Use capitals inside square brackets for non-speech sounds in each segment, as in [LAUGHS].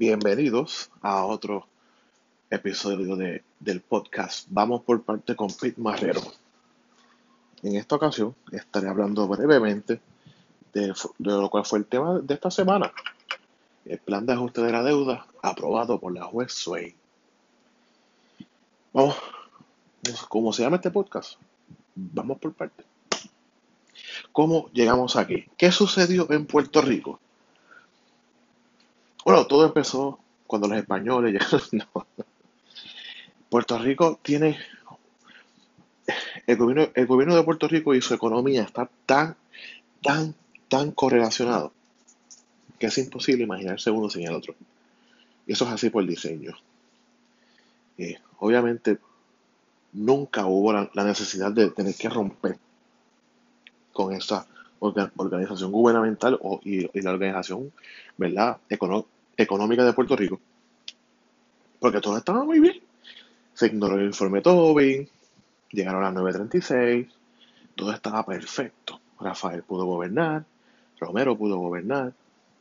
Bienvenidos a otro episodio de, del podcast. Vamos por parte con Pete Marrero. En esta ocasión estaré hablando brevemente de, de, lo cual fue el tema de esta semana. El plan de ajuste de la deuda aprobado por la juez Sway. Vamos, ¿cómo se llama este podcast? Vamos por parte. ¿Cómo llegamos aquí? ¿Qué sucedió en Puerto Rico? Bueno, todo empezó cuando los españoles [LAUGHS] llegaron. Puerto Rico tiene. El gobierno, el gobierno de Puerto Rico y su economía está tan, tan, tan correlacionado que es imposible imaginarse uno sin el otro. Y eso es así por el diseño. Eh, obviamente, nunca hubo la, necesidad de tener que romper con esta organización gubernamental o, y, la organización ¿verdad? Económica de Puerto Rico. Porque todo estaba muy bien. Se ignoró el informe Tobin, llegaron a las 9.36, todo estaba perfecto. Rafael pudo gobernar, Romero pudo gobernar,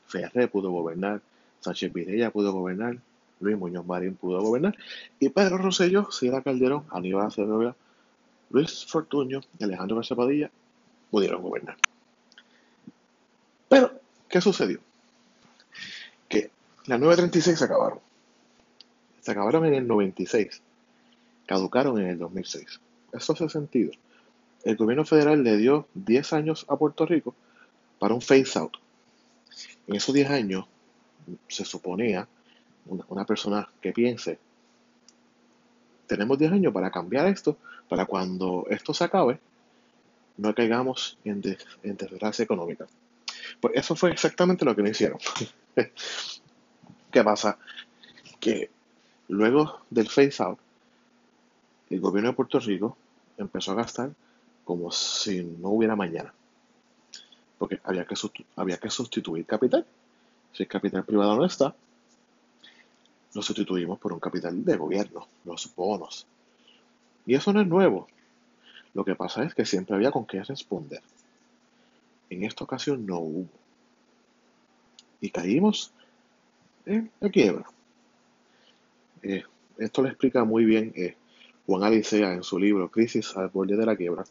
Ferré pudo gobernar, Sánchez Vidella pudo gobernar, Luis Muñoz Marín pudo gobernar, y Pedro Rosselló, Sierra Calderón, Aníbal Acevedo, Luis Fortuño y Alejandro García Padilla pudieron gobernar. Pero, ¿qué sucedió? Las 9.36 se acabaron. Se acabaron en el 96. Caducaron en el 2006. Eso hace sentido. El gobierno federal le dio 10 años a Puerto Rico para un phase out. En esos 10 años se suponía una, persona que piense, tenemos 10 años para cambiar esto, para cuando esto se acabe, no caigamos en, desgracia económica. Pues eso fue exactamente lo que no hicieron. [LAUGHS] ¿Qué pasa? Que luego del phase out, el gobierno de Puerto Rico empezó a gastar como si no hubiera mañana. Porque había que, había que sustituir capital. Si el capital privado no está, lo sustituimos por un capital de gobierno, los bonos. Y eso no es nuevo. Lo que pasa es que siempre había con qué responder. En esta ocasión no hubo. Y caímos la quiebra. Eh, esto le explica muy bien eh, Juan Alicea en su libro Crisis al borde de la quiebra.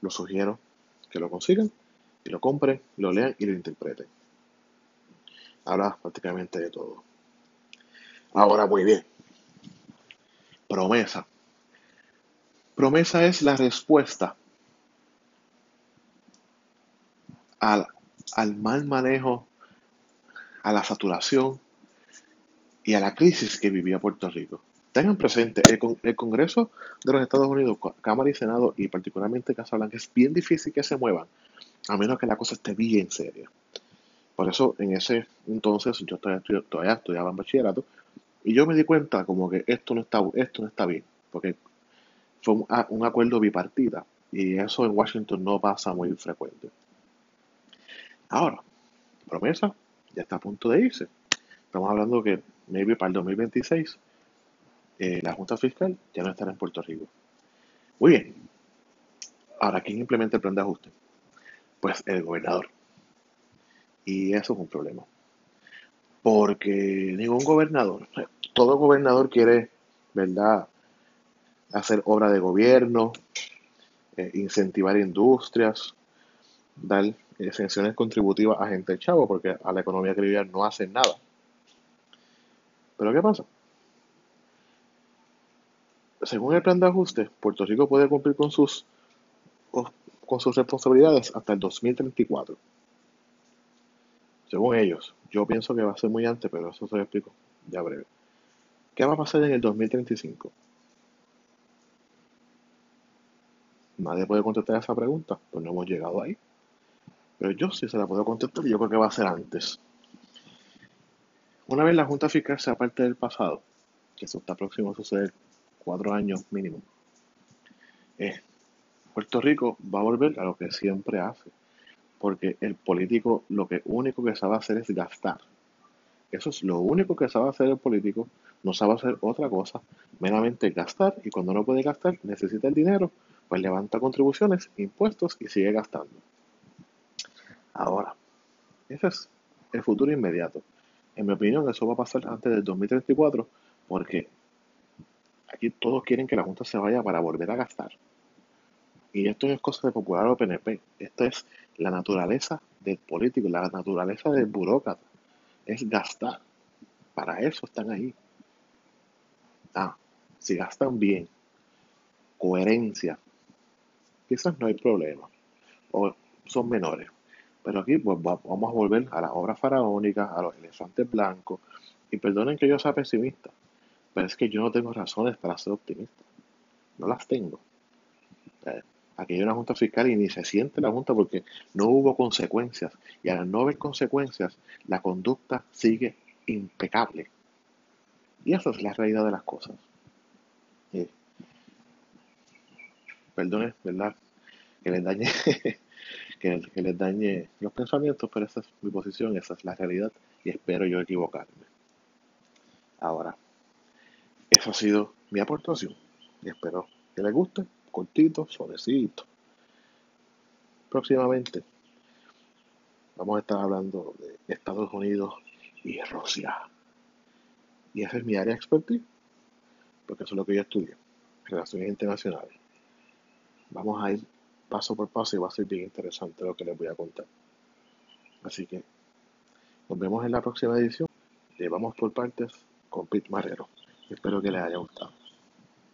Lo sugiero que lo consigan y lo compren, lo lean y lo interpreten. Habla prácticamente de todo. Ahora, muy bien. Promesa. Promesa es la respuesta al mal manejo, a la saturación y a la crisis que vivía Puerto Rico. Tengan presente, el, Congreso de los Estados Unidos, Cámara y Senado, y particularmente Casa Blanca, es bien difícil que se muevan, a menos que la cosa esté bien seria. Por eso, en ese entonces, yo todavía, todavía estudiaba en bachillerato, y yo me di cuenta como que esto no está, esto no está bien, porque fue un, un acuerdo bipartita, y eso en Washington no pasa muy frecuente. Ahora, promesa, ya está a punto de irse. Estamos hablando que maybe para el 2026 eh, la Junta Fiscal ya no estará en Puerto Rico. Muy bien. Ahora, ¿quién implementa el plan de ajuste? Pues el gobernador. Y eso es un problema. Porque ningún gobernador, todo gobernador quiere, ¿verdad?, hacer obra de gobierno, eh, incentivar industrias, dar exenciones contributivas a gente chavo, porque a la economía que no hacen nada. Pero ¿qué pasa? Según el plan de ajuste, Puerto Rico puede cumplir con sus, con sus responsabilidades hasta el 2034. Según ellos. Yo pienso que va a ser muy antes, pero eso se lo explico ya breve. ¿Qué va a pasar en el 2035? Nadie puede contestar esa pregunta, pues no hemos llegado ahí. Pero yo sí se la puedo contestar y yo creo que va a ser antes. Una vez la Junta Fiscal sea parte del pasado, que eso está próximo a suceder cuatro años mínimo, eh, Puerto Rico va a volver a lo que siempre hace. Porque el político lo que único que sabe hacer es gastar. Eso es lo único que sabe hacer el político. No sabe hacer otra cosa, meramente gastar. Y cuando no puede gastar, necesita el dinero, pues levanta contribuciones, impuestos y sigue gastando. Ahora, ese es el futuro inmediato. En mi opinión, eso va a pasar antes del 2034 porque aquí todos quieren que la Junta se vaya para volver a gastar. Y esto no es cosa de popular o PNP, esto es la naturaleza del político, la naturaleza del burócrata, es gastar. Para eso están ahí. Ah, si gastan bien, coherencia, quizás no hay problema, o son menores. Pero aquí pues, vamos a volver a las obras faraónicas, a los elefantes blancos, y perdonen que yo sea pesimista, pero es que yo no tengo razones para ser optimista. No las tengo. Eh, aquí hay una junta fiscal y ni se siente la junta porque no hubo consecuencias. Y al no haber consecuencias, la conducta sigue impecable. Y esa es la realidad de las cosas. Eh, ¿verdad? Que les dañe, [LAUGHS] que, que, les dañe los pensamientos, pero esa es mi posición, esa es la realidad y espero yo equivocarme. Ahora, esa ha sido mi aportación y espero que les guste, cortito, suavecito. Próximamente vamos a estar hablando de Estados Unidos y Rusia. Y esa es mi área de expertise, porque eso es lo que yo estudio, relaciones internacionales. Vamos a ir paso por paso y va a ser bien interesante lo que les voy a contar. Así que nos vemos en la próxima edición de Vamos por Partes con Pete Marrero. Espero que les haya gustado.